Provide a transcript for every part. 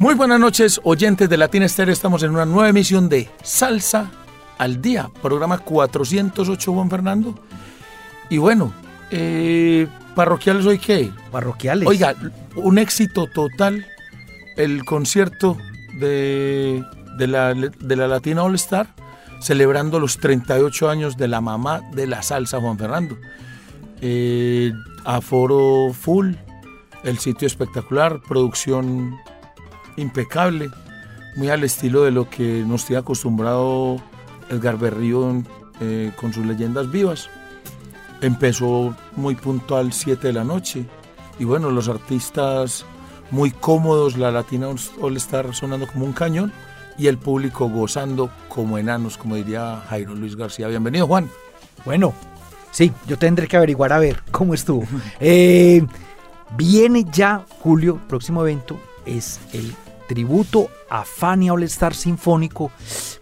Muy buenas noches, oyentes de Latina Estéreo. Estamos en una nueva emisión de Salsa al Día, programa 408, Juan Fernando. Y bueno, eh, ¿parroquiales hoy qué? Parroquiales. Oiga, un éxito total el concierto de, de, la, de la Latina All Star, celebrando los 38 años de la mamá de la salsa, Juan Fernando. Eh, aforo full, el sitio espectacular, producción impecable, muy al estilo de lo que nos tiene acostumbrado Edgar Berrío eh, con sus leyendas vivas. Empezó muy puntual 7 de la noche y bueno, los artistas muy cómodos, la Latina All Star sonando como un cañón y el público gozando como enanos, como diría Jairo Luis García. Bienvenido Juan. Bueno, sí, yo tendré que averiguar a ver cómo estuvo. Eh, viene ya julio, próximo evento es el tributo a Fania All Star Sinfónico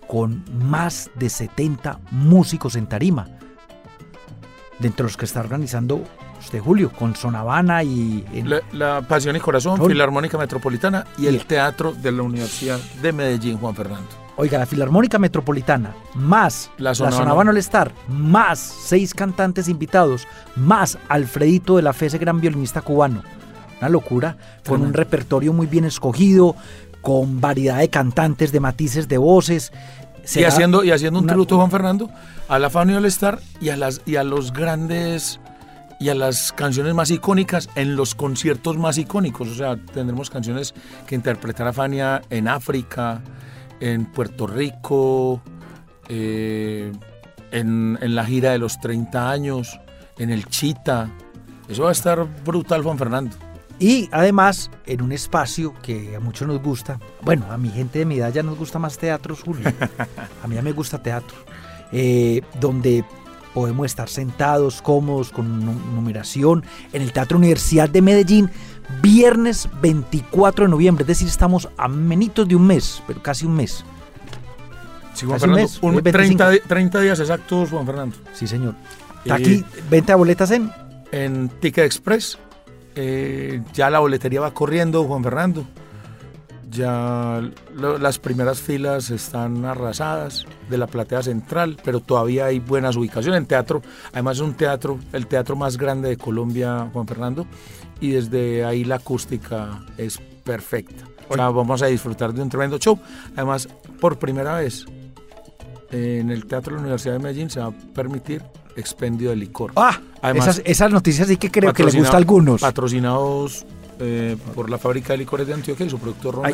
con más de 70 músicos en tarima. Dentro de los que está organizando usted, Julio, con Sonavana y... En... La, la, Pasión y Corazón. Filarmónica Metropolitana y el Teatro de la Universidad de Medellín, Juan Fernando. Oiga, la Filarmónica Metropolitana, más la Sonavana, All Star, más seis cantantes invitados, más Alfredito de la Fe, ese gran violinista cubano una locura, con un repertorio muy bien escogido, con variedad de cantantes, de matices de voces. Y haciendo, y haciendo un tributo, Juan Fernando, a la Fania All Star y a, las, y a los grandes y a las canciones más icónicas en los conciertos más icónicos. O sea, tendremos canciones que interpretará Fania en África, en Puerto Rico, eh, en, en la gira de los 30 años, en el Chita. Eso va a estar brutal, Juan Fernando. Y además, en un espacio que a muchos nos gusta, bueno, a mi gente de mi edad ya nos gusta más teatro, Julio. A mí ya me gusta teatro. Eh, donde podemos estar sentados, cómodos, con numeración, en el Teatro Universidad de Medellín, viernes 24 de noviembre. Es decir, estamos a menitos de un mes, pero casi un mes. Sí, Juan Fernando, un mes, un 30, 30, días exactos, Juan Fernando. Sí, señor. Eh, Aquí, venta de boletas en... En Ticket Express eh, ya la boletería va corriendo, Juan Fernando. Ya lo, las primeras filas están arrasadas de la platea central, pero todavía hay buenas ubicaciones en teatro. Además es un teatro, el teatro más grande de Colombia, Juan Fernando, y desde ahí la acústica es perfecta. O sea, vamos a disfrutar de un tremendo show. Además, por primera vez en el Teatro de la Universidad de Medellín se va a permitir expendio de licor. Ah, Además, esas, esas noticias sí que creo que les gusta a algunos. Patrocinados eh, por la fábrica de licores de Antioquia y su productor Ron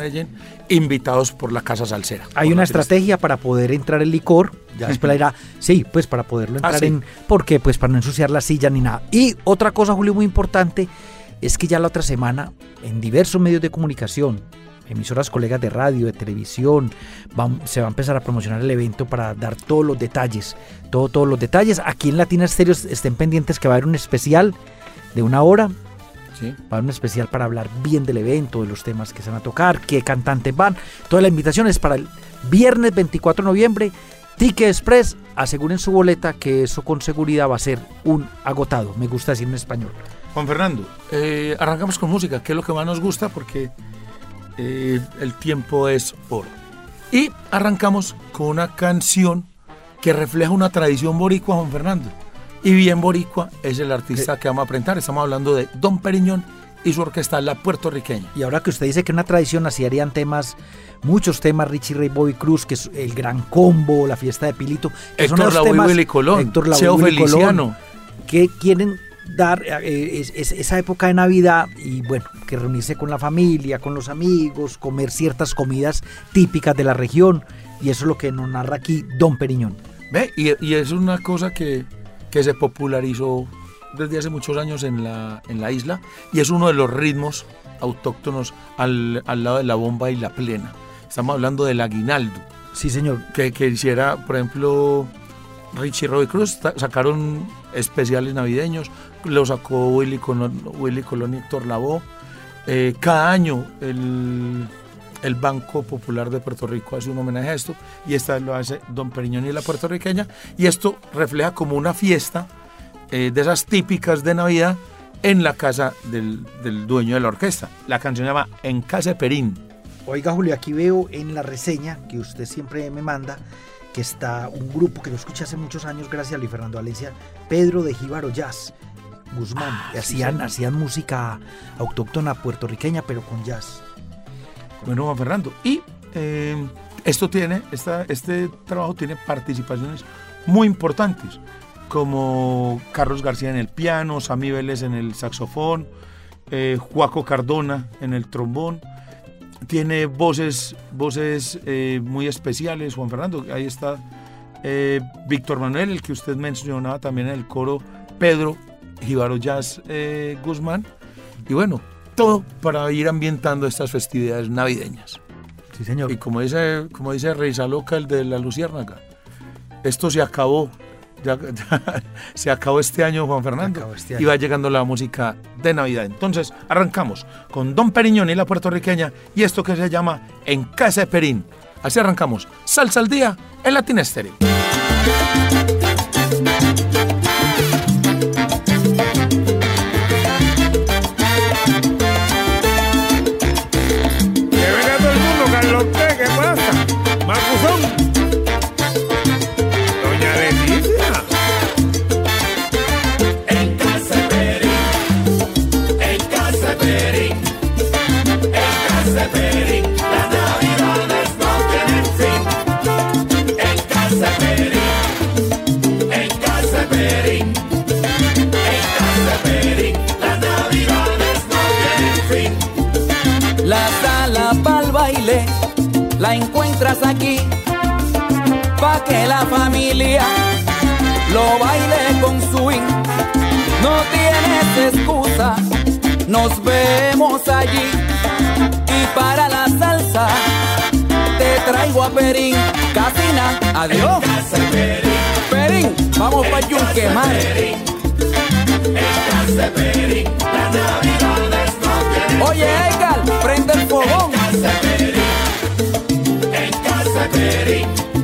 invitados por la Casa Salsera. Hay una estrategia para poder entrar el licor, ya después la irá, sí, pues para poderlo entrar ah, sí. en, porque pues para no ensuciar la silla ni nada. Y otra cosa, Julio, muy importante, es que ya la otra semana, en diversos medios de comunicación, emisoras colegas de radio, de televisión, van, se va a empezar a promocionar el evento para dar todos los detalles, todo, todos los detalles. Aquí en Latina Estéreo estén pendientes que va a haber un especial de una hora. Sí. Va a haber un especial para hablar bien del evento, de los temas que se van a tocar, qué cantantes van. Toda la invitación es para el viernes 24 de noviembre. Ticket Express, aseguren su boleta que eso con seguridad va a ser un agotado. Me gusta decir en español. Juan Fernando, eh, arrancamos con música, que es lo que más nos gusta porque eh, el tiempo es oro. Y arrancamos con una canción que refleja una tradición boricua, Juan Fernando. Y bien boricua es el artista que vamos a presentar. Estamos hablando de Don Periñón y su orquesta, la puertorriqueña. Y ahora que usted dice que una tradición, así harían temas, muchos temas, Richie Ray Bobby Cruz, que es el gran combo, la fiesta de Pilito. Que Héctor Lavoe Willy Colón, Héctor Lavoe Feliciano. Colón, que quieren dar eh, es, es, esa época de Navidad y bueno, que reunirse con la familia, con los amigos, comer ciertas comidas típicas de la región y eso es lo que nos narra aquí Don Periñón. ¿Ve? Y, y es una cosa que, que se popularizó desde hace muchos años en la, en la isla y es uno de los ritmos autóctonos al, al lado de la bomba y la plena. Estamos hablando del aguinaldo. Sí, señor. Que, que hiciera, por ejemplo, Richie Roy Cruz, sacaron especiales navideños, lo sacó Willy, Colón, Willy Colón y Héctor Lavoe. Eh, cada año el, el, Banco Popular de Puerto Rico hace un homenaje a esto y esta lo hace Don Periñón y la puertorriqueña y esto refleja como una fiesta eh, de esas típicas de Navidad en la casa del, del, dueño de la orquesta. La canción se llama En Casa de Perín. Oiga Julio, aquí veo en la reseña que usted siempre me manda que está un grupo que lo escuché hace muchos años gracias a Luis Fernando Valencia, Pedro de Jíbaro Jazz. Guzmán, Ah, hacían, hacían música autóctona puertorriqueña, pero con jazz. Bueno, Juan Fernando. Y eh, esto tiene, esta, este trabajo tiene participaciones muy importantes, como Carlos García en el piano, Sammy Vélez en el saxofón, eh, Juaco Cardona en el trombón. Tiene voces, voces eh, muy especiales, Juan Fernando. Ahí está eh, Víctor Manuel, el que usted mencionaba también en el coro, Pedro Jíbaro Jazz eh, Guzmán. Y bueno, todo para ir ambientando estas festividades navideñas. Sí, señor. Y como dice, como dice Rey Saloca, el de la Luciérnaga, esto se acabó. Ya, ya, se acabó este año, Juan Fernando. Este año. Y va llegando la música de Navidad. Entonces, arrancamos con Don Periñón y la puertorriqueña y esto que se llama En Casa de Perín. Así arrancamos. Salsa al día en Latin Estéreo. La encuentras aquí, pa' que la familia lo baile con swing. No tienes excusa, nos vemos allí. Y para la salsa te traigo a Perín, Casina, adiós. Perín, vamos pa' Yunque Oye, Edgar, prende el fogón. Casa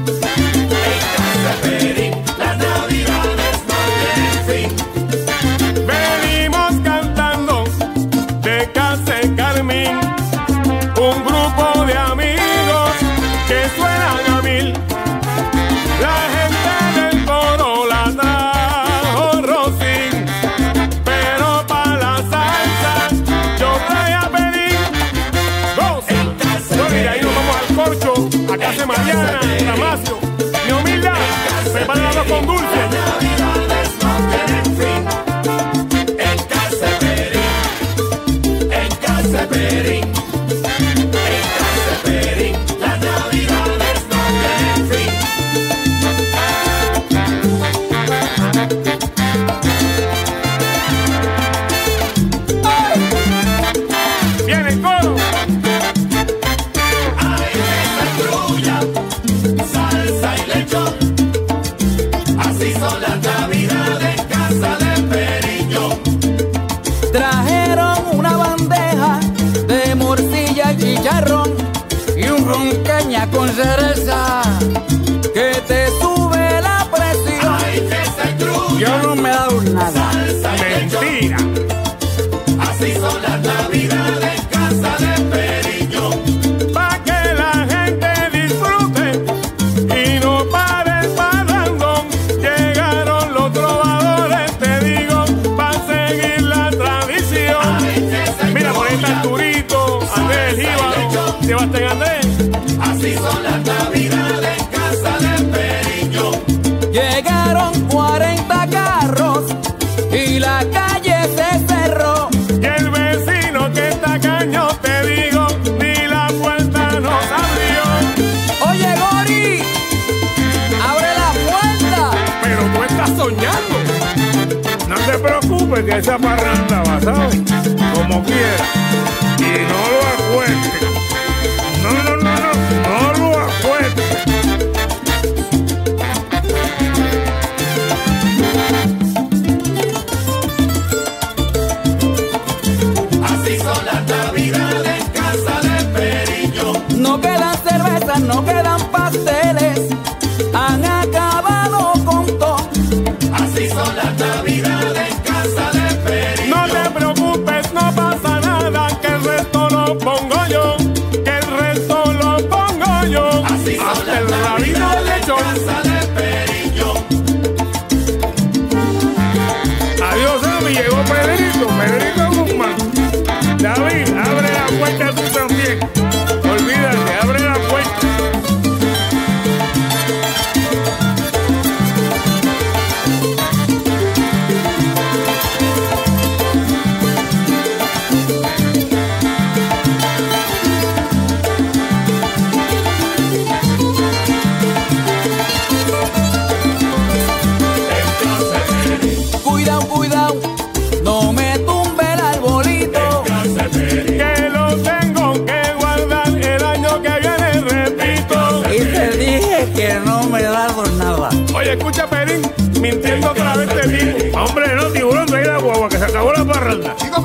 no quedan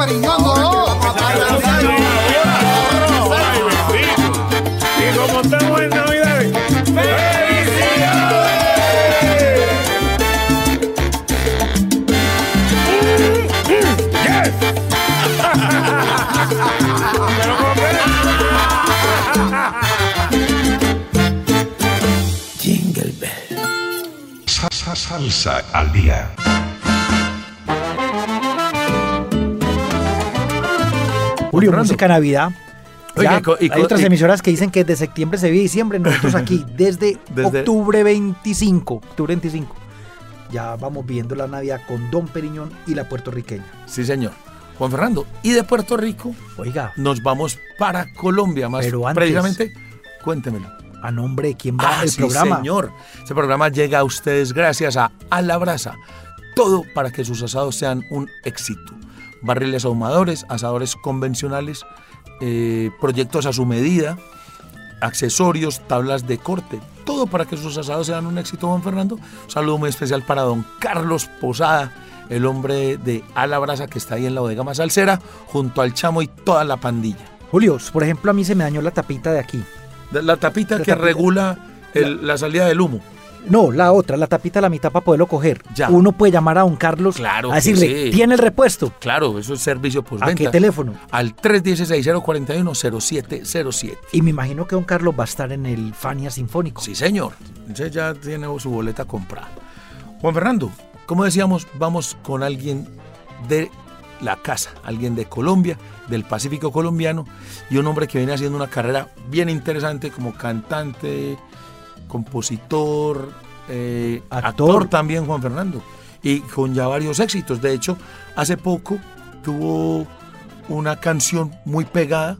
Periñongo, música Navidad. Oiga, Ya, y co- y hay otras y- emisoras que dicen que de septiembre se vive diciembre, nosotros aquí desde, Desde- octubre 25, octubre 25. Ya vamos viendo la Navidad con Don Periñón y la puertorriqueña. Sí, señor. Juan Fernando. Y de Puerto Rico Oiga, nos vamos para Colombia, más Pero antes- precisamente. Cuéntemelo. a nombre de quién va Ah, el sí, programa. señor. Este programa llega a ustedes gracias a A la Brasa. Todo para que sus asados sean un éxito. Barriles ahumadores, asadores convencionales, eh, proyectos a su medida, accesorios, tablas de corte. Todo para que sus asados sean un éxito, Juan Fernando. Un saludo muy especial para don Carlos Posada, el hombre de A la Brasa que está ahí en la bodega más salsera, junto al chamo y toda la pandilla. Julio, por ejemplo, a mí se me dañó la tapita de aquí. La tapita La que tapita. regula el- la salida del humo. No, la otra, la tapita a la mitad para poderlo coger. Ya. Uno puede llamar a don Carlos Claro a decirle, sí. ¿tiene el repuesto? Claro, eso es servicio por ¿A qué teléfono? Al 316-041-0707. Y me imagino que don Carlos va a estar en el Fania Sinfónico. Sí, señor. Entonces ya tiene su boleta comprada. Juan Fernando, como decíamos, vamos con alguien de la casa, alguien de Colombia, del Pacífico colombiano, y un hombre que viene haciendo una carrera bien interesante como cantante, compositor, eh, Actor. actor también, Juan Fernando, y con ya varios éxitos. De hecho, hace poco tuvo una canción muy pegada,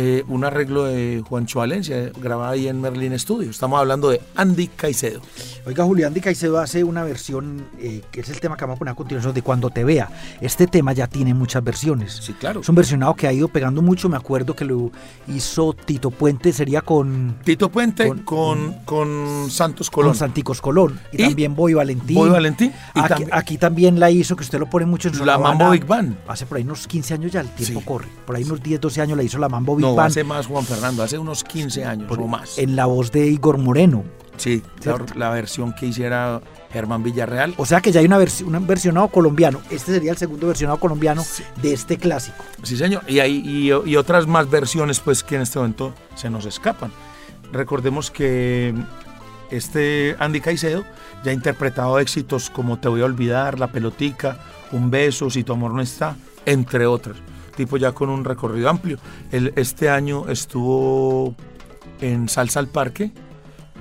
eh, un arreglo de Juancho Valencia, grabada ahí en Merlin Studio. Estamos hablando de Andy Caicedo. Oiga, Julián Di Caicedo hace una versión, eh, que es el tema que vamos a poner a continuación, de Cuando te vea. Este tema ya tiene muchas versiones. Sí, claro. Es un versionado que ha ido pegando mucho. Me acuerdo que lo hizo Tito Puente, sería con, Tito Puente Con- con, con, Santos Colón. con Santicos Colón. Y, Y también Boy Valentín. Boy Valentín. Y Aquí, también- aquí también la hizo, que usted lo pone mucho en su La. Mambo Big Band. Hace por ahí unos 15 años ya, el tiempo Sí. corre. Por ahí unos 10, 12 años la hizo la Mambo Big No, hace más Juan Fernando, hace unos 15 años o más. En la voz de Igor Moreno. Sí, la, versión que hiciera Germán Villarreal. O sea que ya hay una, versi- un versionado colombiano. Este sería el segundo versionado colombiano de este clásico. Sí, señor. Y, hay, y, y otras más versiones pues que en este momento se nos escapan. Recordemos que este Andy Caicedo ya ha interpretado éxitos como Te voy a olvidar, La pelotica, Un beso, Si tu amor no está, entre otros. Tipo ya con un recorrido amplio. Él este año estuvo en Salsa al Parque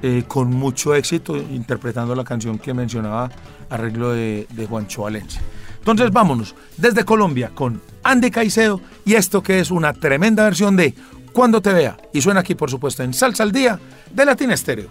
eh, con mucho éxito interpretando la canción que mencionaba arreglo de, Juancho Valencia. Entonces vámonos desde Colombia con Andy Caicedo y esto que es una tremenda versión de Cuando te vea y suena aquí por supuesto en Salsa al Día de Latina Estéreo.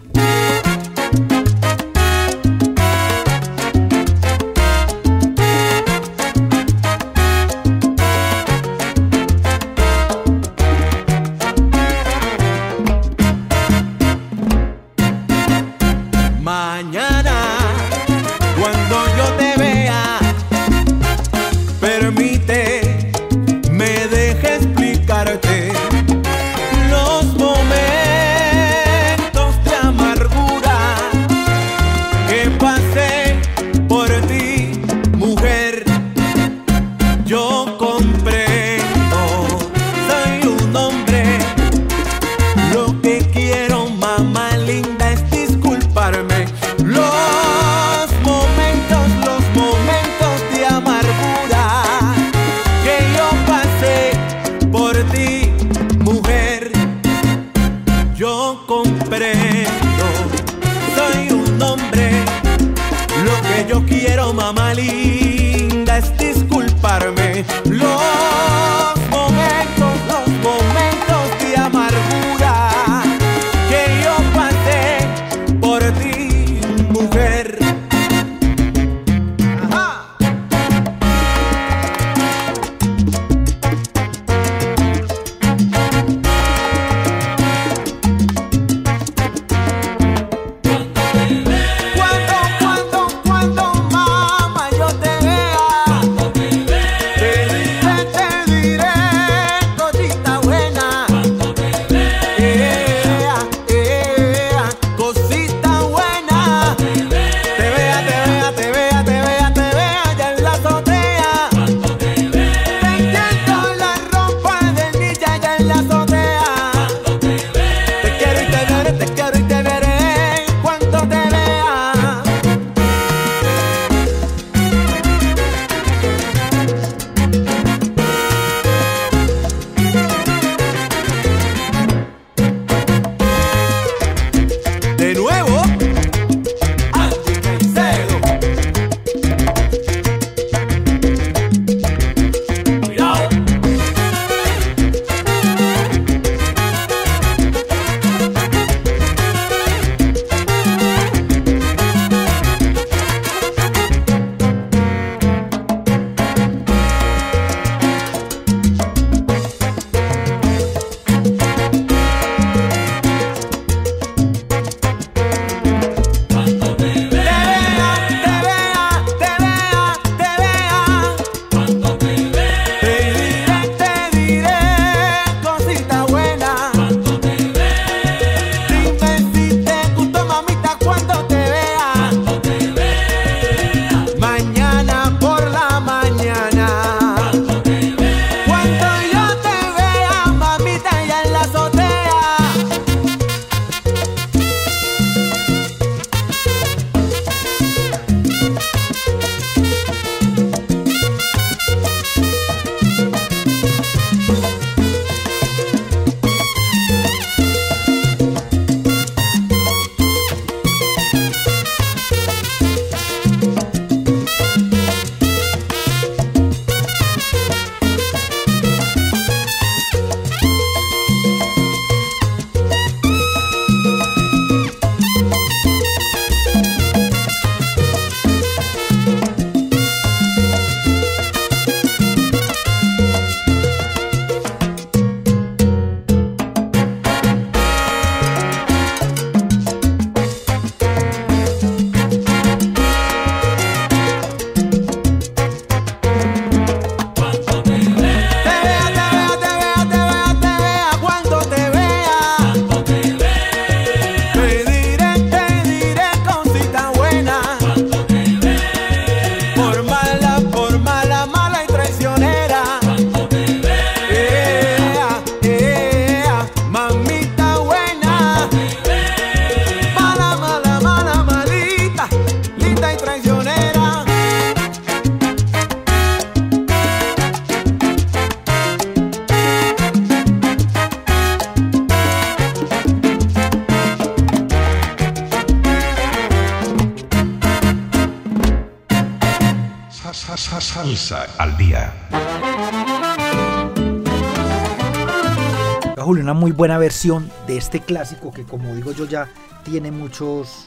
De este clásico que como digo yo ya tiene muchos,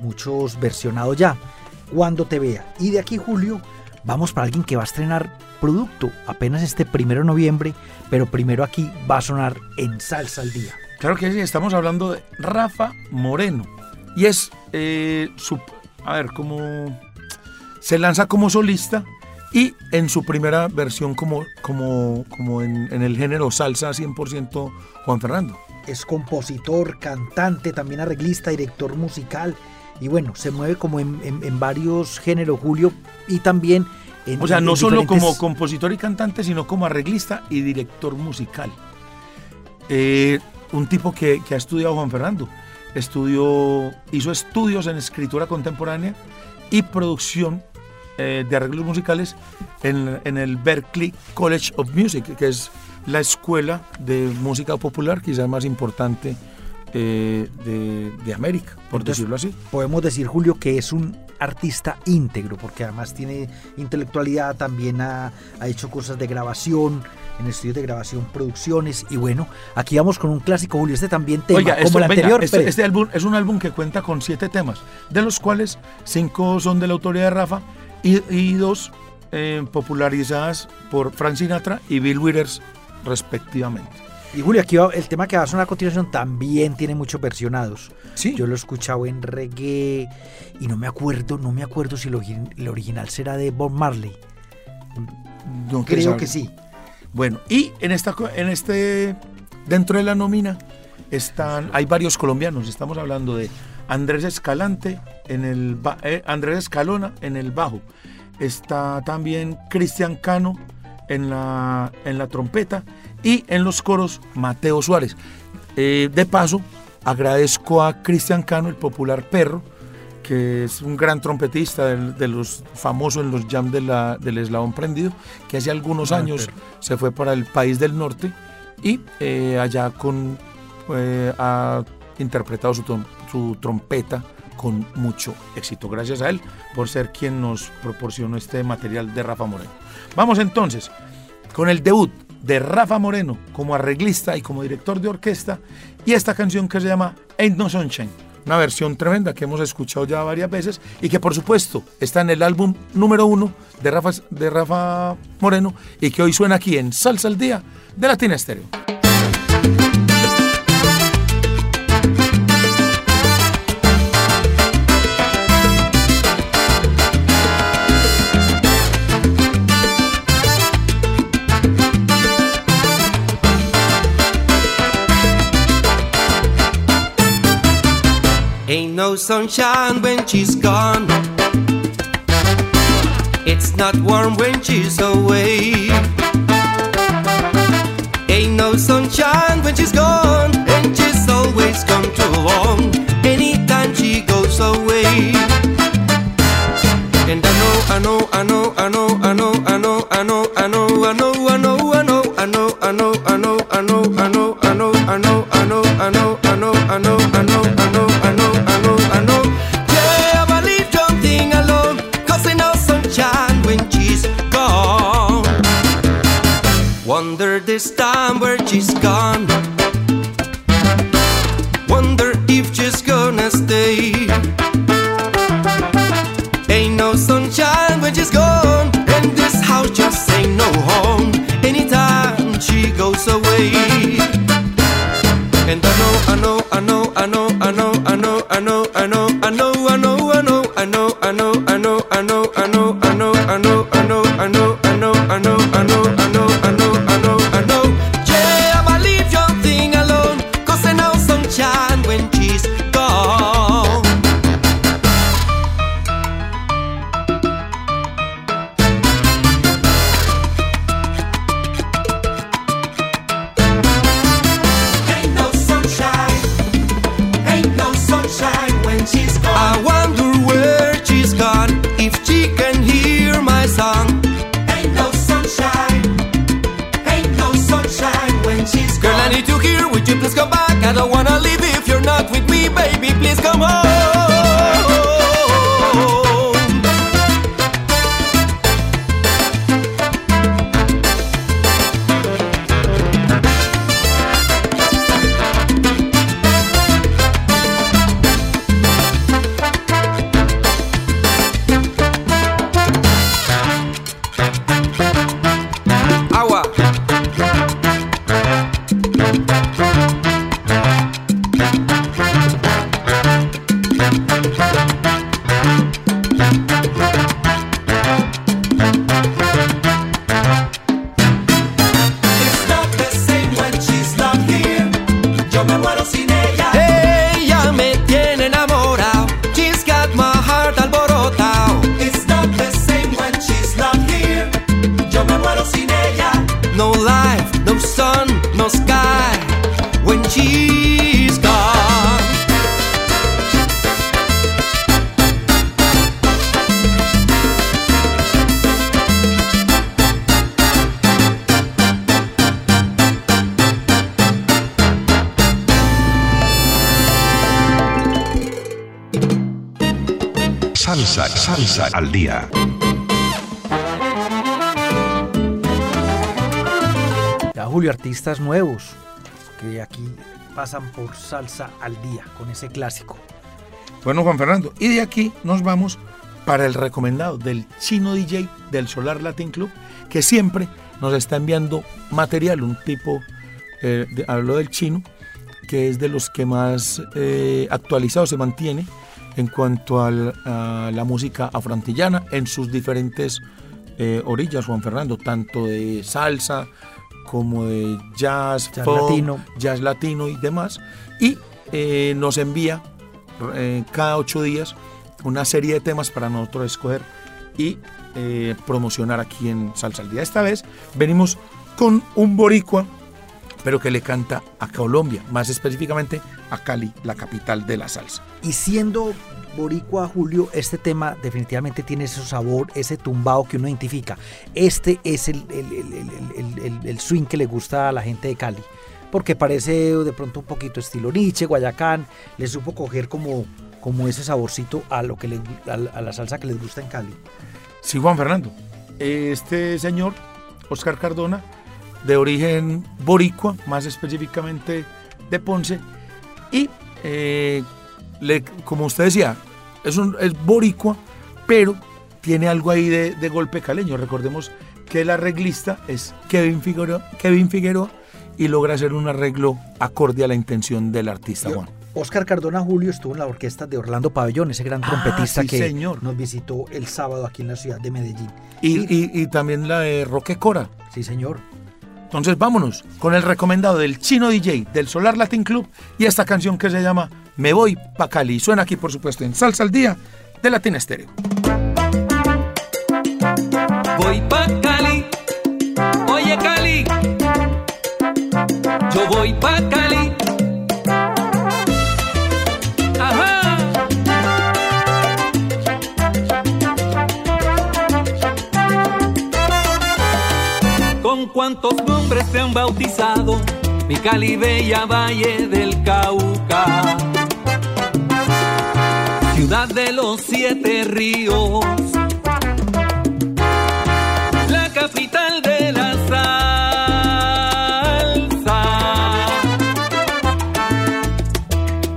muchos versionados ya. Cuando te vea. Y de aquí, Julio, vamos para alguien que va a estrenar producto apenas este primero de noviembre, pero primero aquí va a sonar en Salsa al Día. Claro que sí, estamos hablando de Rafa Moreno. Y es eh, su. A ver, como. Se lanza como solista y en su primera versión como, como, como en, en el género salsa 100% Juan Fernando. Es compositor, cantante, también arreglista, director musical. Y bueno, se mueve como en, en- en varios géneros, Julio, y también en. O sea, no solo diferentes- como compositor y cantante, sino como arreglista y director musical. Eh, un tipo que, que ha estudiado Juan Fernando. Estudió, hizo estudios en escritura contemporánea y producción eh, de arreglos musicales en, en el Berklee College of Music, que es la escuela de música popular quizás más importante eh, de, de América, por Entonces, decirlo así. podemos decir, Julio, que es un artista íntegro, porque además tiene intelectualidad, también ha, ha hecho cosas de grabación, en estudios de grabación, producciones, y bueno, aquí vamos con un clásico, Julio, este también tema, Oiga, como el anterior, este, este álbum es un álbum que cuenta con siete temas, de los cuales cinco son de la autoría de Rafa y, y dos eh, popularizadas por Frank Sinatra y Bill Withers, respectivamente. y Julio, aquí va- el tema que va a sonar a continuación también tiene muchos versionados. Sí. Yo lo he escuchado en reggae y no me acuerdo, no me acuerdo si lo el original será de Bob Marley. No, Creo sabe. que sí. Bueno, y en esta en este dentro de la nómina están hay varios colombianos, estamos hablando de Andrés Escalante en el eh, Andrés Escalona en el bajo. Está también Cristian Cano en la en la trompeta y en los coros Mateo Suárez. Eh, de paso, agradezco a Cristian Cano, el popular perro, que es un gran trompetista de, los famosos en los jams de la- del eslabón prendido, que hace algunos Ah, años se fue para el país del norte y eh, allá con, eh, ha interpretado su, su trompeta con mucho éxito. Gracias a él por ser quien nos proporcionó este material de Rafa Moreno. Vamos entonces con el debut de Rafa Moreno como arreglista y como director de orquesta y esta canción que se llama Ain't No Sunshine. Una versión tremenda que hemos escuchado ya varias veces y que por supuesto está en el álbum número uno de Rafa, de Rafa Moreno y que hoy suena aquí en Salsa al Día de Latina Estéreo. No sunshine when she's gone. It's not warm when she's away. Ain't no sunshine when she's gone, she's gone. Artistas nuevos que aquí pasan por salsa al día con ese clásico. Bueno, Juan Fernando, y de aquí nos vamos para el recomendado del chino DJ del Solar Latin Club, que siempre nos está enviando material, un tipo, eh, de- hablo del chino, que es de los que más eh, actualizado se mantiene en cuanto a la música afroantillana en sus diferentes eh, orillas, Juan Fernando, tanto de salsa como de jazz, Jazz folk, latino. jazz latino y demás. Y eh, nos envía eh, cada ocho días una serie de temas para nosotros escoger y eh, promocionar aquí en Salsa al Día. Esta vez venimos con un boricua, pero que le canta a Colombia, más específicamente a Cali, la capital de la salsa. Y siendo boricua, Julio, este tema definitivamente tiene ese sabor, ese tumbado que uno identifica. Este es el, el- el- el- swing que le gusta a la gente de Cali. Porque parece de pronto un poquito estilo Nietzsche, Guayacán. Le supo coger como, como ese saborcito a, lo que le- a la salsa que les gusta en Cali. Sí, Juan Fernando. Este señor, Oscar Cardona, de origen boricua, más específicamente de Ponce, y eh, le- como usted decía, es, un, es boricua, pero tiene algo ahí de, de golpe caleño. Recordemos que el arreglista es Kevin Figueroa, Kevin Figueroa y logra hacer un arreglo acorde a la intención del artista Juan. Oscar Cardona Julio estuvo en la orquesta de Orlando Pabellón, ese gran Ah, trompetista sí, que señor. nos visitó el sábado aquí en la ciudad de Medellín. Y, y- y también la de Roque Cora. Sí, señor. Entonces vámonos con el recomendado del Chino DJ del Solar Latin Club y esta canción que se llama Me voy pa' Cali. Suena aquí, por supuesto, en Salsa al Día de Latin Stereo. Voy pa' Cali, oye Cali, yo voy pa' Con cuántos nombres te han bautizado, mi Cali bella valle del Cauca. Ciudad de los siete ríos, la capital de la salsa.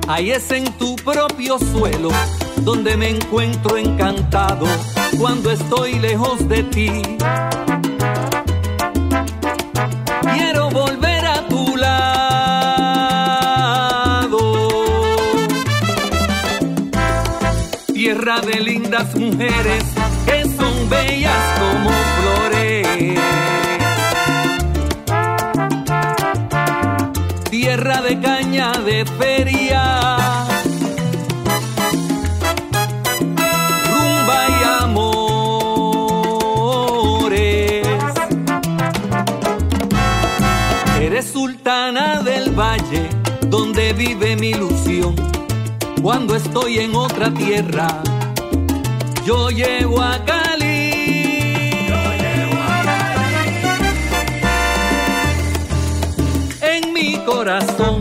Ahí es en tu propio suelo donde me encuentro encantado cuando estoy lejos de ti. Tierra de lindas mujeres que son bellas como flores. Tierra de caña de feria. Rumba y amores. Eres sultana del valle donde vive mi ilusión. Cuando estoy en otra tierra, yo llevo a Cali. En mi corazón.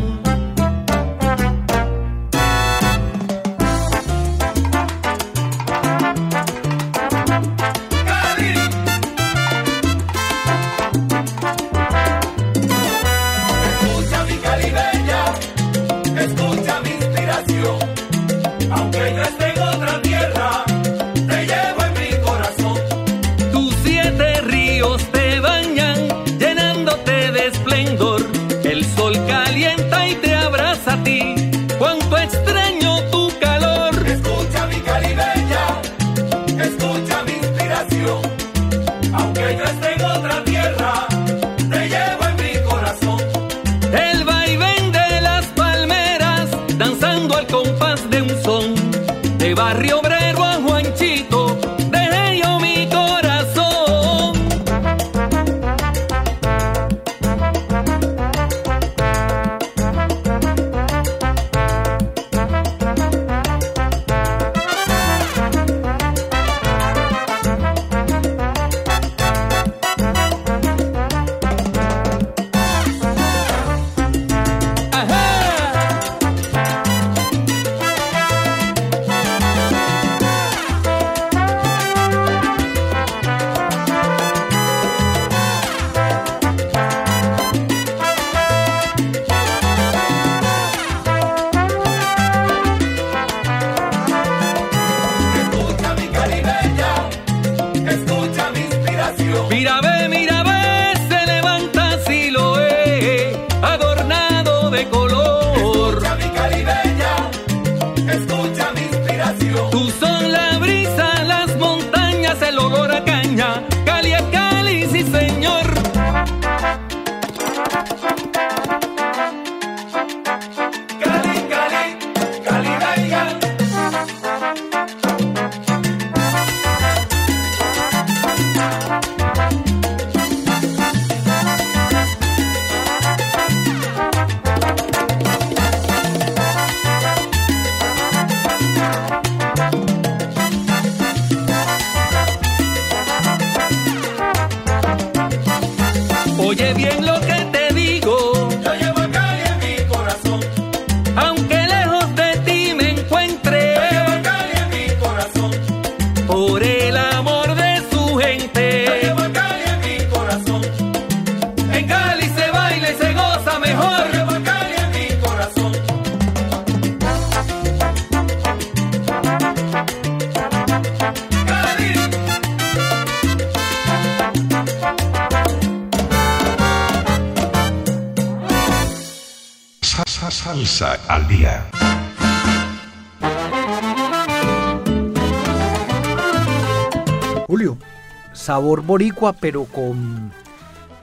Sabor boricua, pero con,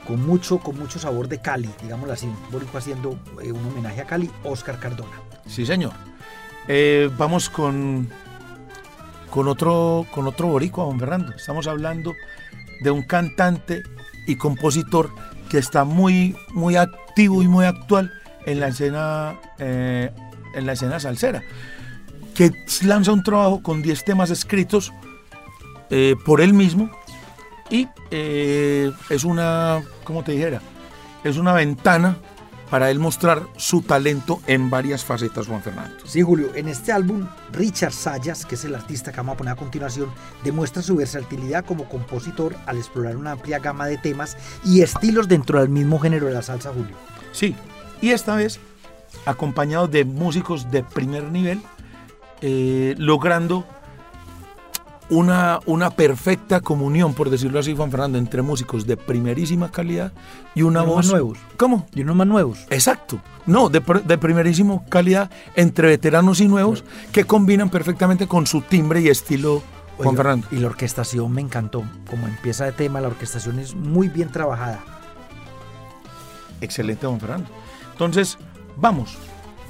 con mucho, con mucho sabor de Cali, digámoslo así. Boricua haciendo eh, un homenaje a Cali, Oscar Cardona. Sí, señor. Eh, vamos con, con, otro, con otro boricua, don Fernando. Estamos hablando de un cantante y compositor que está muy, muy activo y muy actual en la escena, eh, en la escena salsera, que lanza un trabajo con 10 temas escritos por él mismo y eh, es una, ¿cómo te dijera? Es una ventana para él mostrar su talento en varias facetas, Juan Fernando. Sí, Julio, en este álbum, Richard Sayas, que es el artista que vamos a poner a continuación, demuestra su versatilidad como compositor al explorar una amplia gama de temas y estilos dentro del mismo género de la salsa, Julio. Sí, y esta vez acompañado de músicos de primer nivel, eh, logrando una, una perfecta comunión, por decirlo así, Juan Fernando, entre músicos de primerísima calidad y una Y unos voz... más nuevos. ¿Cómo? Y unos más nuevos. Exacto. No, de, pr- de primerísima calidad entre veteranos y nuevos que combinan perfectamente con su timbre y estilo, Juan Oiga, Fernando. Y la orquestación me encantó. Como empieza de tema, la orquestación es muy bien trabajada. Excelente, Juan Fernando. Entonces, vamos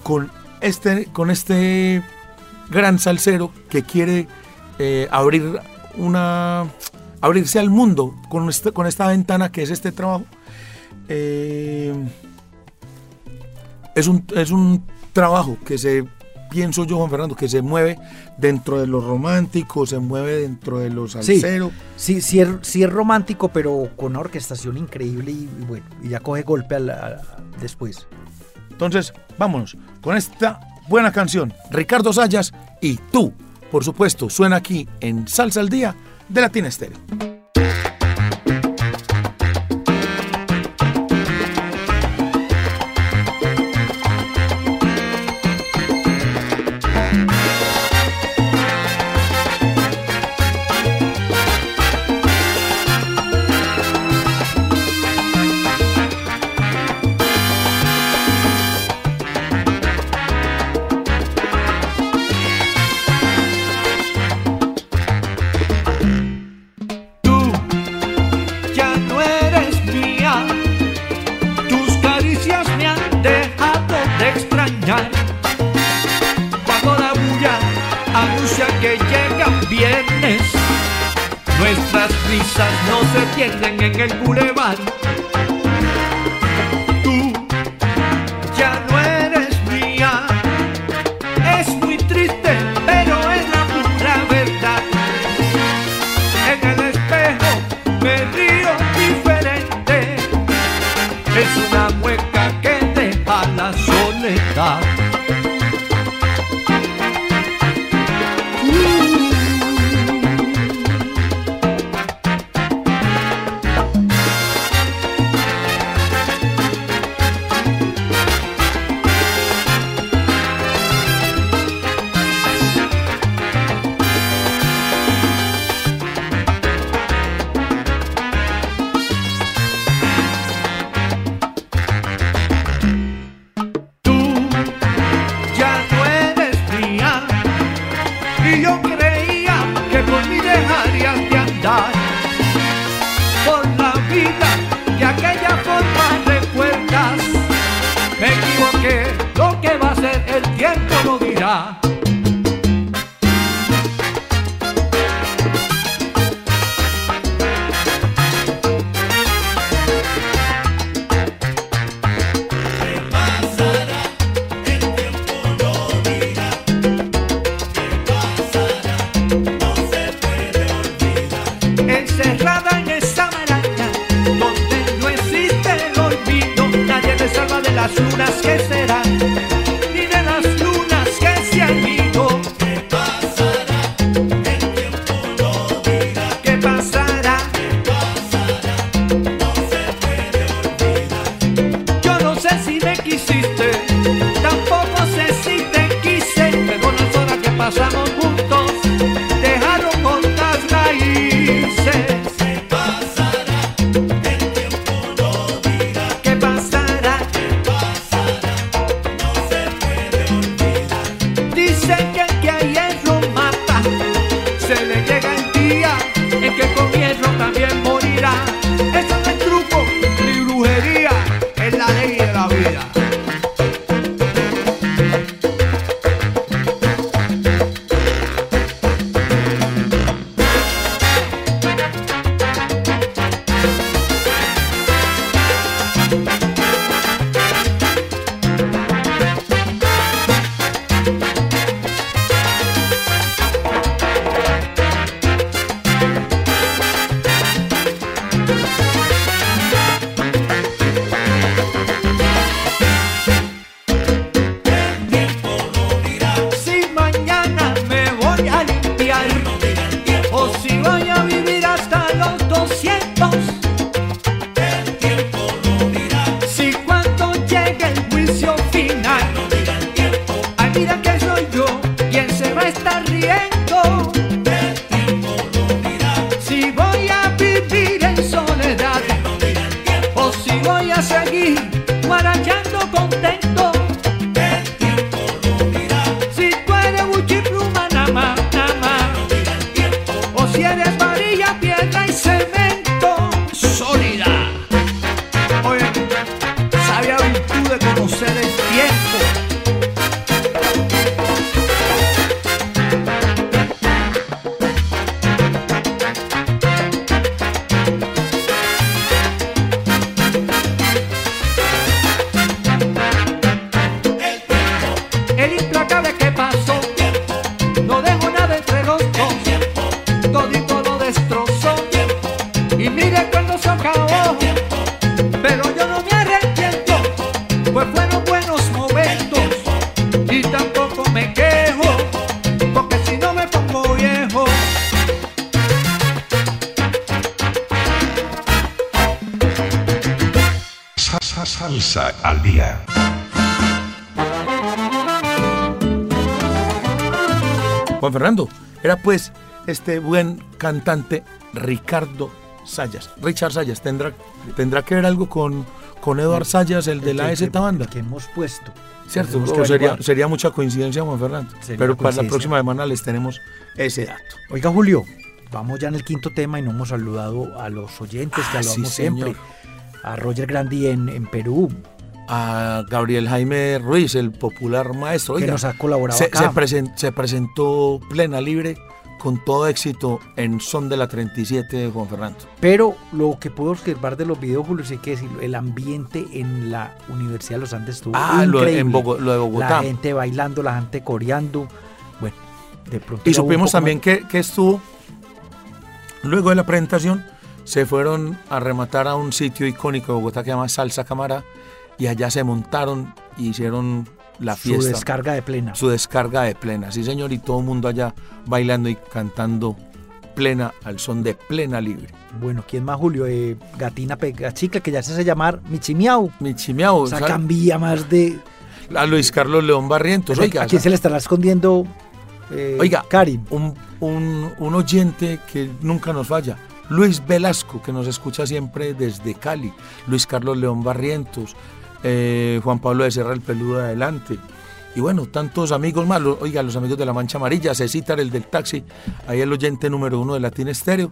con este, con este gran salsero que quiere eh, abrir una abrirse al mundo con, este- con esta ventana que es este trabajo. Eh, es, un, es un trabajo que se, pienso yo, Juan Fernando, que se mueve dentro de lo romántico, se mueve dentro de lo Sí, salsero. sí, sí es, sí es romántico, pero con una orquestación increíble y, y bueno, y ya coge golpe a- después. Entonces, vámonos con esta buena canción. Ricardo Sayas y tú, por supuesto, suena aquí en Salsa al Día de Latina Estéreo. Pierden en Fernando, era pues este buen cantante Ricardo Sayas. Richard Sayas, ¿tendrá, tendrá que ver algo con, con Eduard Sayas, el de la que- que- banda? Que hemos puesto. ¿Cierto? Sería, sería mucha coincidencia, Juan Fernando. Sería Pero para la próxima semana les tenemos ese dato. Oiga, Julio, vamos ya en el quinto tema y no hemos saludado a los oyentes que Ah, sí, siempre. señor. A Roger Grandi en, en Perú, A Gabriel Jaime Ruiz, el popular maestro. que nos ha colaborado se, acá. se presen- se presentó plena libre con todo éxito en Son de la 37 de Juan Fernando. Pero lo que puedo observar de los videos, Julio, sí que decirlo, el ambiente en la Universidad de los Andes estuvo Ah, lo, increíble. en Bogo- lo de Bogotá. La gente bailando, la gente coreando. Bueno, de pronto. Y supimos también que, que estuvo, luego de la presentación, se fueron a rematar a un sitio icónico de Bogotá que se llama Salsa Cámara y allá se montaron y hicieron la su fiesta. descarga de plena. Su descarga de plena, sí señor, y todo el mundo allá bailando y cantando plena al son de plena libre. Bueno, ¿quién más, Julio? Eh, Gatina Pegachica, que ya se hace llamar Michimiau. Michimiao, O sea, ¿sabe? cambia más de. a Luis Carlos León Barrientos, oiga, ¿A quién se le estará escondiendo eh, Oiga, Karim? un, un- un oyente que nunca nos falla. Luis Velasco, que nos escucha siempre desde Cali. Luis Carlos León Barrientos. Eh, Juan Pablo de Serra, el peludo de adelante. Y bueno, tantos amigos más. Oiga, los amigos de la Mancha Amarilla, Cecitar, el del taxi. Ahí el oyente número uno de Latin Estéreo.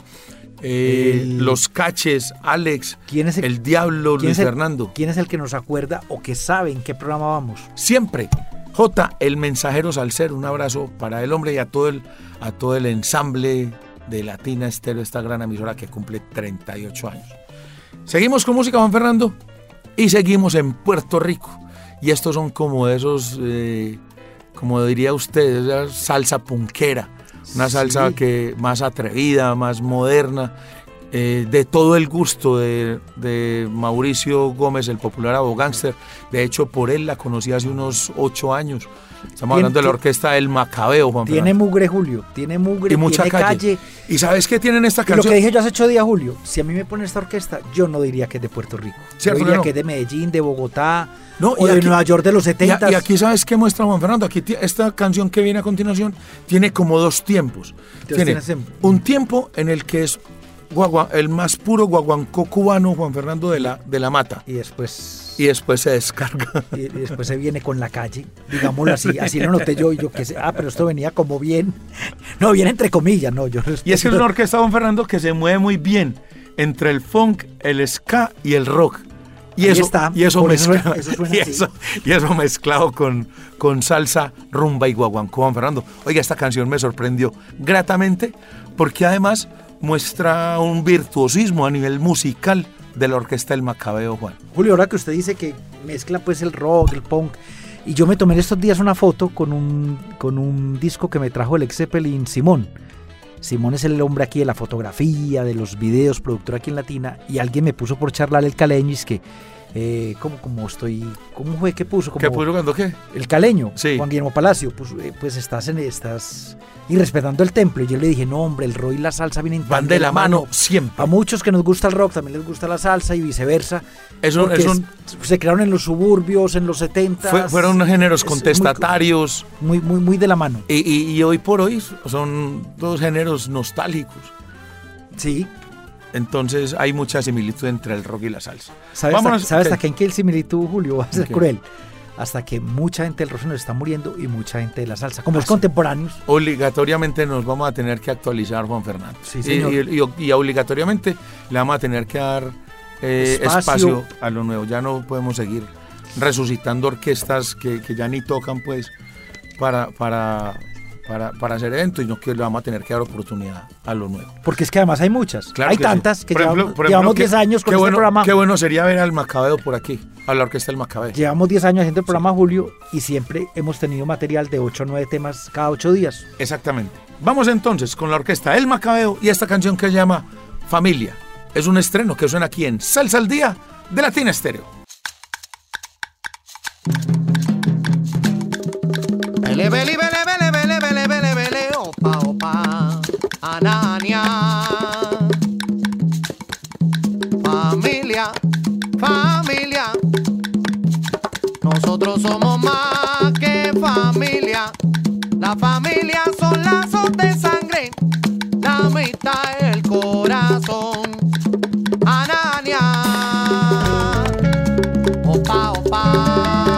Eh, El- Los Caches, Alex, ¿Quién es el, el Diablo, quién Luis el- Fernando. ¿Quién es el que nos acuerda o que sabe en qué programa vamos? Siempre. J, el mensajero Salcero, un abrazo para el hombre y a todo el, a todo el ensamble de Latina Estéreo, esta gran emisora que cumple 38 años. Seguimos con música, Juan Fernando, y seguimos en Puerto Rico. Y estos son como esos, eh, como diría usted, esa salsa punquera, una salsa que más atrevida, más moderna, eh, de todo el gusto de, de Mauricio Gómez, el popular abogánster. De hecho, por él la conocí hace unos ocho años. Estamos hablando de la orquesta El Macabeo, Juan Tiene Fernando. mugre, Julio. Tiene mugre, Y mucha tiene calle. calle. ¿Y sabes qué tienen esta Y lo canción? que dije yo hace ocho días, Julio, si a mí me ponen esta orquesta, yo no diría que es de Puerto Rico. ¿Cierto yo diría no? que es de Medellín, de Bogotá, No, o y de aquí- Nueva York de los Y, 70. a- y aquí, ¿sabes qué muestra Juan Fernando? Aquí esta canción que viene a continuación tiene como dos tiempos. Tiene un tiempo en el que es guagua- el más puro guaguancó cubano, Juan Fernando de la, de la Mata. Y después, Y después se descarga. y, después se viene con la calle, digámoslo así. Así lo noté yo y yo que sé, ah, pero esto venía como bien. No, bien entre comillas, no. Yo Y es que es una orquesta, Juan Fernando, que se mueve muy bien entre el funk, el ska y el rock. Y Ahí eso, está, y eso, por eso y eso- y eso mezclado con, con salsa, rumba y guaguancó, Juan Fernando. Oiga, esta canción me sorprendió gratamente porque además muestra un virtuosismo a nivel musical de la orquesta del Macabeo, Juan. Julio, ahora que usted dice que mezcla pues el rock, el punk, y yo me tomé en estos días una foto con un, con un disco que me trajo el ex Zeppelin Simón. Simón es el hombre aquí de la fotografía, de los videos, productor aquí en Latina, y alguien me puso por charlar el caleño es que, eh, ¿cómo, cómo estoy? ¿Cómo fue? ¿Qué puso? ¿Qué Como- puso cuando qué? El caleño, Sí. Juan Guillermo Palacio, pues, eh, pues estás en estás y respetando el templo. Y yo le dije, no, hombre, el rock y la salsa vienen Van de la mano siempre. A muchos que nos gusta el rock también les gusta la salsa y viceversa. Es un- porque es se crearon en los suburbios, en los 70. Fue- fueron géneros contestatarios. Muy, muy, muy de la mano. Y, y- y hoy por hoy son dos géneros nostálgicos. Sí. Entonces hay mucha similitud entre el rock y la salsa. ¿Sabes, Vámonos, hasta, ¿sabes qué en qué similitud, Julio? Va a ser cruel. Hasta que mucha gente del rock nos está muriendo y mucha gente de la salsa. Como Ah, es sí. contemporáneos. Obligatoriamente nos vamos a tener que actualizar, Juan Fernando. Sí, Y- señor. Y, y- y obligatoriamente le vamos a tener que dar eh, Espacio. espacio. a lo nuevo. Ya no podemos seguir resucitando orquestas que, que ya ni tocan, pues, para, para, para, para hacer eventos, y no que le vamos a tener que dar oportunidad a lo nuevo. Porque es que además hay muchas. Claro hay que sí. tantas que ejemplo- llevamos, por ejemplo, llevamos qué- 10 años con qué este bueno, programa. Qué bueno sería ver al Macabeo por aquí, a la orquesta del Macabeo. Llevamos 10 años haciendo el programa Julio y siempre hemos tenido material de 8 o 9 temas cada 8 días. Exactamente. Vamos entonces con la orquesta El Macabeo y esta canción que se llama Familia. Es un estreno que suena aquí en Salsa al Día de Latina Estéreo. Bele, bele, Anania. Familia, familia. Nosotros somos más que familia. La familia son lazos de sangre. La mitad el corazón. Anania. Opa, opa.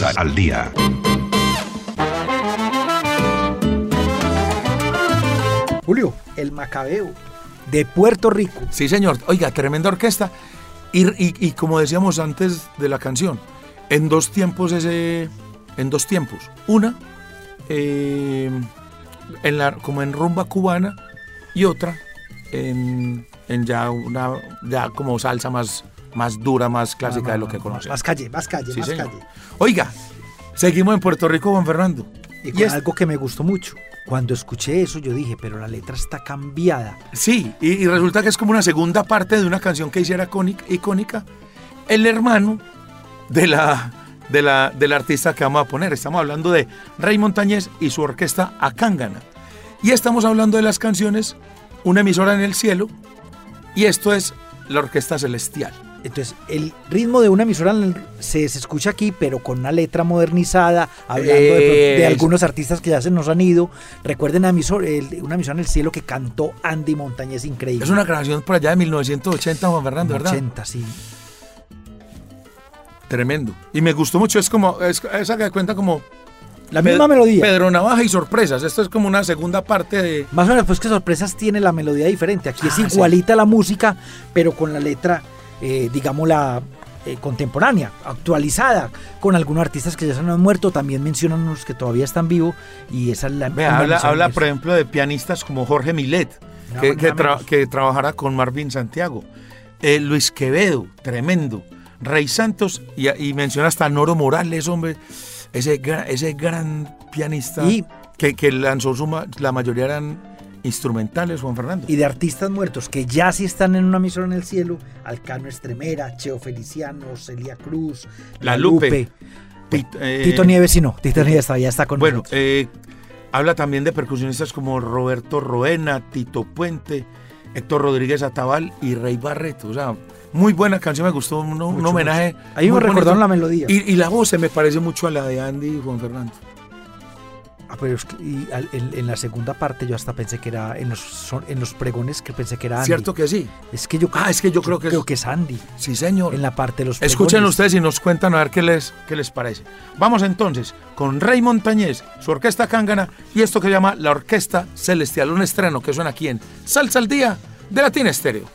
Al día. Julio, el Macabeo de Puerto Rico. Sí, señor. Oiga, tremenda orquesta. Y, y- y como decíamos antes de la canción, en dos tiempos ese. En dos tiempos. Una, eh, en la, como en rumba cubana, y otra en, en ya una ya como salsa más, más dura, más clásica de lo que conocemos. Más calle, más calle, Sí, más señor. calle. Oiga, seguimos en Puerto Rico, Juan Fernando. Y, es- algo que me gustó mucho. Cuando escuché eso, yo dije, pero la letra está cambiada. Sí, y, y resulta que es como una segunda parte de una canción que hiciera icónica, icónica el hermano de la, de, la, del artista que vamos a poner. Estamos hablando de Rey Montañez y su orquesta Acángana. Y estamos hablando de las canciones Una emisora en el cielo y esto es la Orquesta Celestial. Entonces, el ritmo de una emisora se, se escucha aquí, pero con una letra modernizada, hablando de, algunos artistas que ya se nos han ido. Recuerden a emisor- el- una emisora en el cielo que cantó Andy Montañez, increíble. Es una grabación por allá de 1980, Juan Fernando, ¿verdad? 80, sí. Tremendo. Y me gustó mucho, es como, es, esa que cuenta como... La misma melodía. Pedro Navaja y sorpresas. Esto es como una segunda parte de... Más o menos, pues que sorpresas tiene la melodía diferente. Aquí es Ah, sí. igualita la música, pero con la letra, eh, digamos, la eh, contemporánea, actualizada, con algunos artistas que ya se han muerto. También mencionan unos que todavía están vivos. Y esa es la. Vea, habla, habla, por ejemplo, de pianistas como Jorge Milet, No, que, que, tra- trabajara con Marvin Santiago. Eh, Luis Quevedo, tremendo. Rey Santos, y, y menciona hasta Noro Morales, hombre, ese, ese gran pianista Y- que, que lanzó su ma- la mayoría eran instrumentales, Juan Fernando. Y de artistas muertos que ya sí están en una emisora en el cielo: Alcano Estremera, Cheo Feliciano, Celia Cruz, La Lupe. Eh, Tito Nieves, sí, no. Tito Nieves todavía está con Bueno, nosotros. eh, habla también de percusionistas como Roberto Roena, Tito Puente, Héctor Rodríguez Atabal y Rey Barreto. O sea, muy buena canción, me gustó, un, homenaje. mucho. Ahí me recordaron bonito. la melodía. Y, y la voz se me parece mucho a la de Andy y Juan Fernando. Ah, pero es que- y al- en, en la segunda parte yo hasta pensé que era en los, son- en los pregones que pensé que era Andy. ¿Cierto que sí? Es que yo Ah, es que yo creo que es- creo que es Andy Sí, señor. en la parte de los pregones. Escuchen ustedes y nos cuentan a ver qué les, qué les parece. Vamos entonces con Rey Montañez, su orquesta cángana y esto que se llama la Orquesta Celestial, un estreno que suena aquí en Salsa al Día de Latina Estéreo.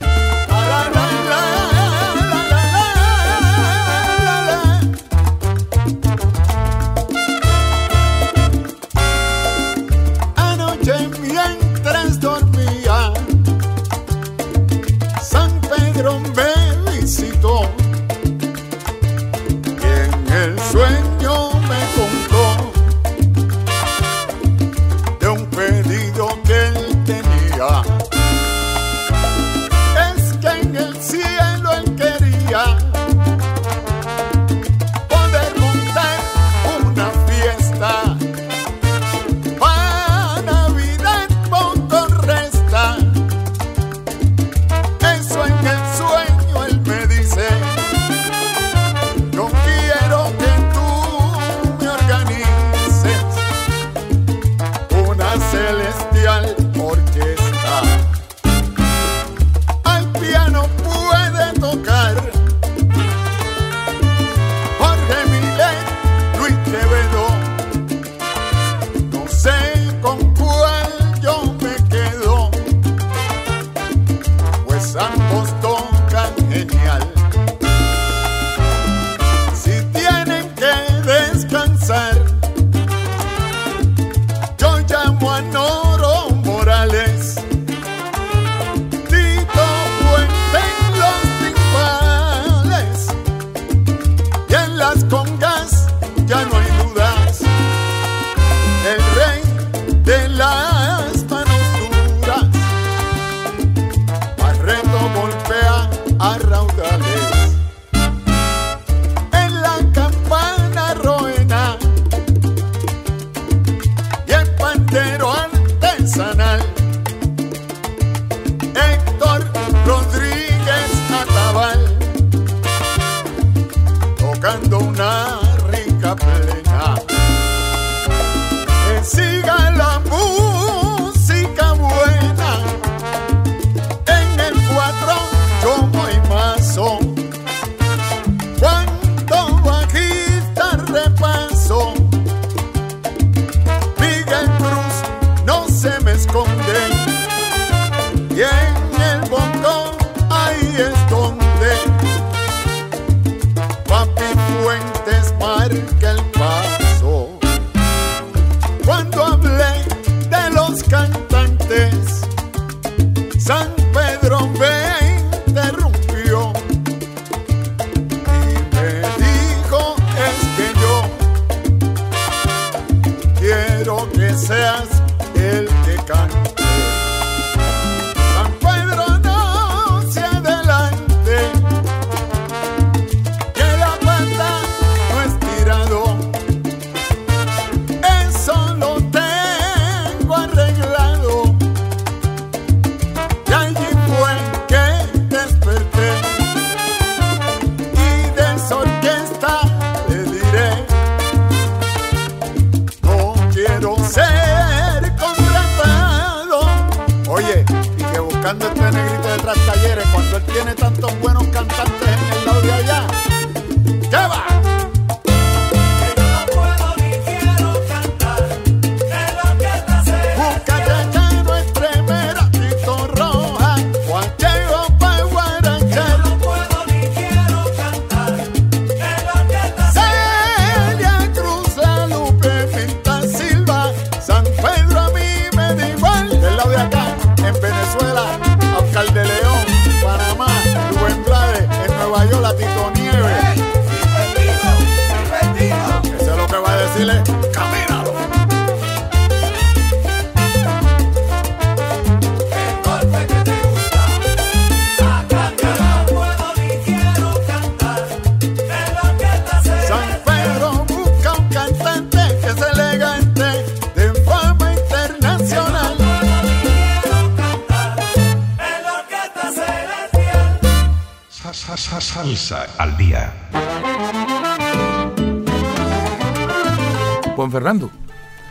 Juan Fernando,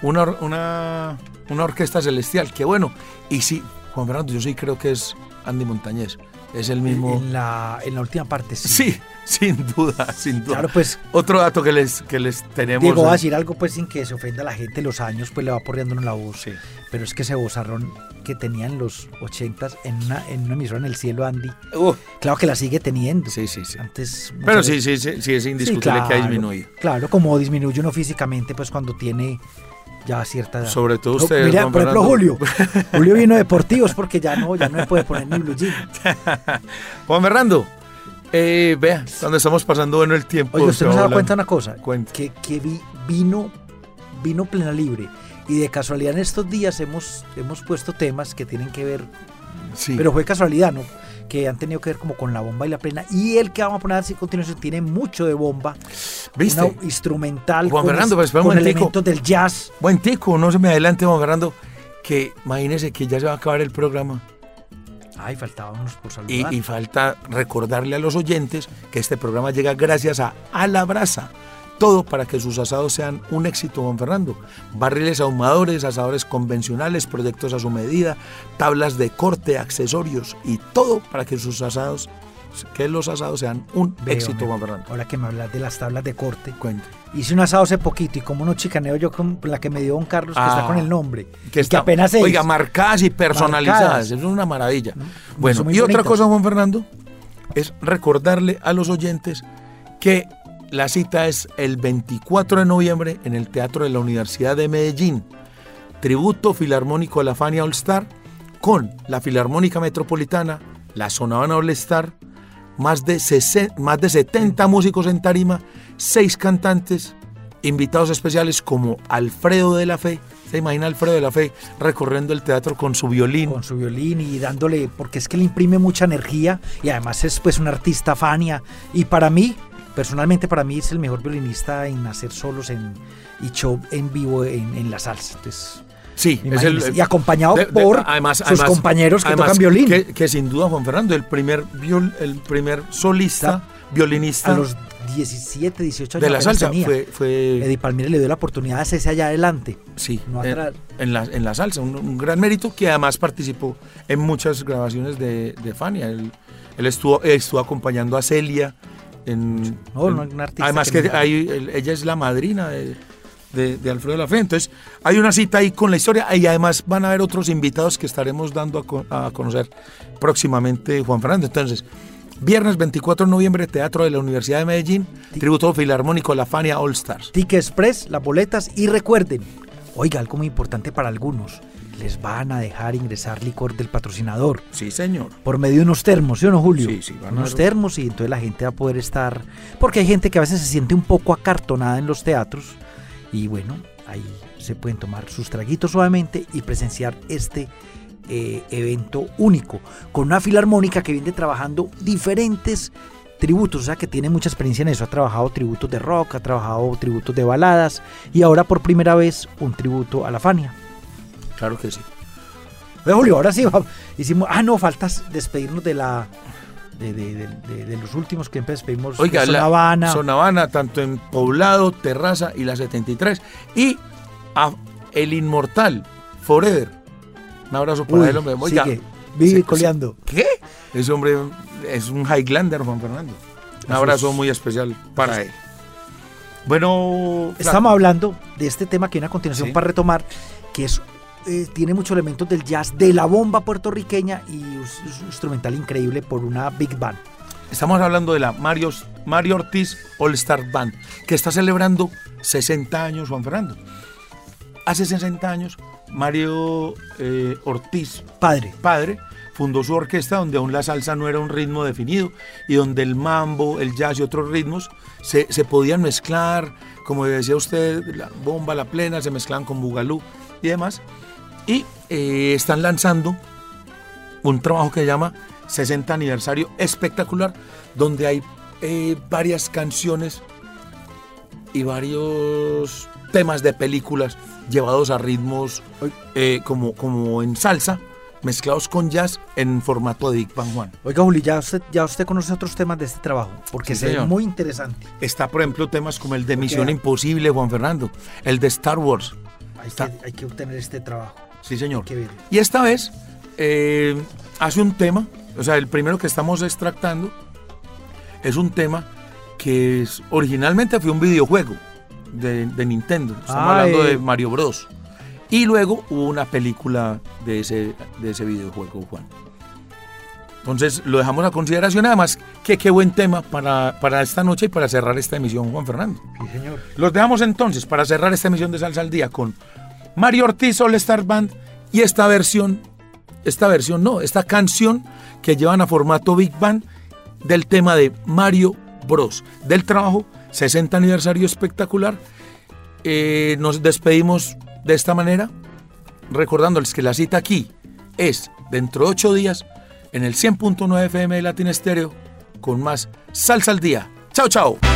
una, una, una orquesta celestial, qué bueno. Y sí, Juan Fernando, yo sí creo que es Andy Montañez. Es el mismo. En la, en la última parte, sí. Sí, sin duda, sin duda. Claro, pues Otro dato que les, que les tenemos. Diego va a decir algo pues sin que se ofenda a la gente, los años pues le va porreando en la voz. Pero es que ese vozarrón que tenía en los 80 en una, en una emisora en el cielo, Andy, claro que la sigue teniendo. Sí, sí, sí. Antes, Pero sí, sí, sí, sí, es indiscutible que ha disminuido. Claro, como disminuye uno físicamente pues cuando tiene ya cierta edad. Sobre todo No, ustedes, Mira, por ejemplo. Julio. Julio vino de deportivos porque ya no, ya no me puede poner ni blue jean. Juan Fernando, eh, vea, cuando estamos pasando bueno el tiempo. Oye, usted se no se da cuenta de una cosa, Cuente. que, que vi- vino, vino plena libre. Y de casualidad en estos días hemos, hemos puesto temas que tienen que ver, Sí. pero fue casualidad, ¿no? Que han tenido que ver como con la bomba y la plena. Y el que vamos a poner a continuación tiene mucho de bomba. ¿Viste? Una instrumental Juan con, Fernando, un con elementos del jazz. Buen tico, no se me adelante, Juan Fernando, que imagínese que ya se va a acabar el programa. Ay, faltábamos por saludar. y falta recordarle a los oyentes que este programa llega gracias a A la Brasa. Todo para que sus asados sean un éxito, Juan Fernando. Barriles ahumadores, asadores convencionales, proyectos a su medida, tablas de corte, accesorios y todo para que sus asados, que los asados sean un Veo, éxito, me- Juan Fernando. Ahora que me hablas de las tablas de corte. Cuente. Hice un asado hace poquito y como no chicaneo yo con la que me dio don Carlos, que Ah, está con el nombre. Que está, apenas se oiga, marcadas y personalizadas. Marcadas. Es una maravilla. Bueno, y otra cosa, Juan Fernando, es recordarle a los oyentes que la cita es el 24 de noviembre en el Teatro de la Universidad de Medellín. Tributo Filarmónico a la Fania All Star con la Filarmónica Metropolitana, la Sonavana All Star, más de, 60 más de 70 músicos en tarima, 6 cantantes, invitados especiales como Alfredo de la Fe. ¿Se imagina Alfredo de la Fe recorriendo el teatro con su violín? Con su violín y dándole, porque es que le imprime mucha energía y además es pues un artista Fania. Y para mí, personalmente para mí es el mejor violinista en hacer solos en, y show en vivo en, en la salsa. Entonces, Sí, es el, y acompañado de- de- por además- sus además- compañeros que además tocan violín. Que, que sin duda Juan Fernando, el primer, viol- el primer solista, violinista a los 17, 18 años de la salsa tenía. fue, fue Eddie Palmieri le dio la oportunidad de hacerse allá adelante. sí, no en, atrás. en la, en la salsa, un, un gran mérito que además participó en muchas grabaciones de, de Fania. Él, él estuvo, estuvo acompañando a Celia. En, No, no, en- un artista además que que, hay- el- ella es la madrina de, de, de Alfredo de la Fe. Entonces hay una cita ahí con la historia y además van a haber otros invitados que estaremos dando a, co- a conocer próximamente Juan Fernando. Entonces, viernes 24 de noviembre, Teatro de la Universidad de Medellín, tributo filarmónico la Fania All Stars. Ticket Express, las boletas y recuerden, oiga, algo muy importante para algunos, les van a dejar ingresar licor del patrocinador. Sí, señor. Por medio de unos termos, ¿sí o no, Julio? Sí, sí, van a Unos termos y entonces la gente va a poder estar... Porque hay gente que a veces se siente un poco acartonada en los teatros y bueno, ahí se pueden tomar sus traguitos suavemente y presenciar este eh, evento único con una filarmónica que viene trabajando diferentes tributos, o sea que tiene mucha experiencia en eso. Ha trabajado tributos de rock, ha trabajado tributos de baladas y ahora por primera vez un tributo a la Fania. Claro que sí. Julio, ahora sí hicimos. Ah, no, faltas despedirnos de la. De, de- de- de- los últimos que despedimos. Oiga, Zona Habana. Zona Habana, tanto en Poblado, Terraza y la 73. Y a El Inmortal, Forever. Un abrazo para Uy, él, hombre. Oiga, sigue, vive se- coleando. ¿Qué? Ese hombre es un Highlander, Juan Fernando. Un abrazo muy especial para él. Bueno, Estamos hablando de este tema que viene a continuación Sí. para retomar, que es eh, tiene muchos elementos del jazz, de la bomba puertorriqueña y es un instrumental increíble por una big band. Estamos hablando de la Mario, Mario Ortiz All Star Band, que está celebrando 60 años, Juan Fernando. Hace 60 años, Mario eh, Ortiz, Padre, padre, fundó su orquesta donde aún la salsa no era un ritmo definido y donde el mambo, el jazz y otros ritmos se, se podían mezclar, como decía usted, la bomba, la plena, se mezclaban con bugalú y demás. Y eh, están lanzando un trabajo que se llama 60 aniversario espectacular, donde hay eh, varias canciones y varios temas de películas llevados a ritmos eh, como, como en salsa, mezclados con jazz en formato de Big Bang Juan. Oiga, Juli, ya usted, ya usted conoce otros temas de este trabajo, porque Sí, señor. muy interesante. Está, por ejemplo, temas como el de. Misión Imposible, Juan Fernando, el de Star Wars. Hay, Está- que, hay que obtener este trabajo. Sí, señor. Que verlo. Y esta vez eh, hace un tema, o sea, el primero que estamos extractando es un tema que es- originalmente fue un videojuego de, de Nintendo. Estamos hablando de Mario Bros. Y luego hubo una película de ese, de ese videojuego, Juan. Entonces lo dejamos a consideración. Además, que qué buen tema para, para esta noche y para cerrar esta emisión, Juan Fernando. Sí, señor. Los dejamos entonces para cerrar esta emisión de Salsa al Día con Mario Ortiz All Star Band y esta versión, esta versión no, esta canción que llevan a formato Big Band del tema de Mario Bros. Del trabajo 60 aniversario espectacular. Eh, nos despedimos de esta manera, recordándoles que la cita aquí es dentro de ocho días en el 100.9 FM de Latin Estéreo con más Salsa al Día. Chao, chao.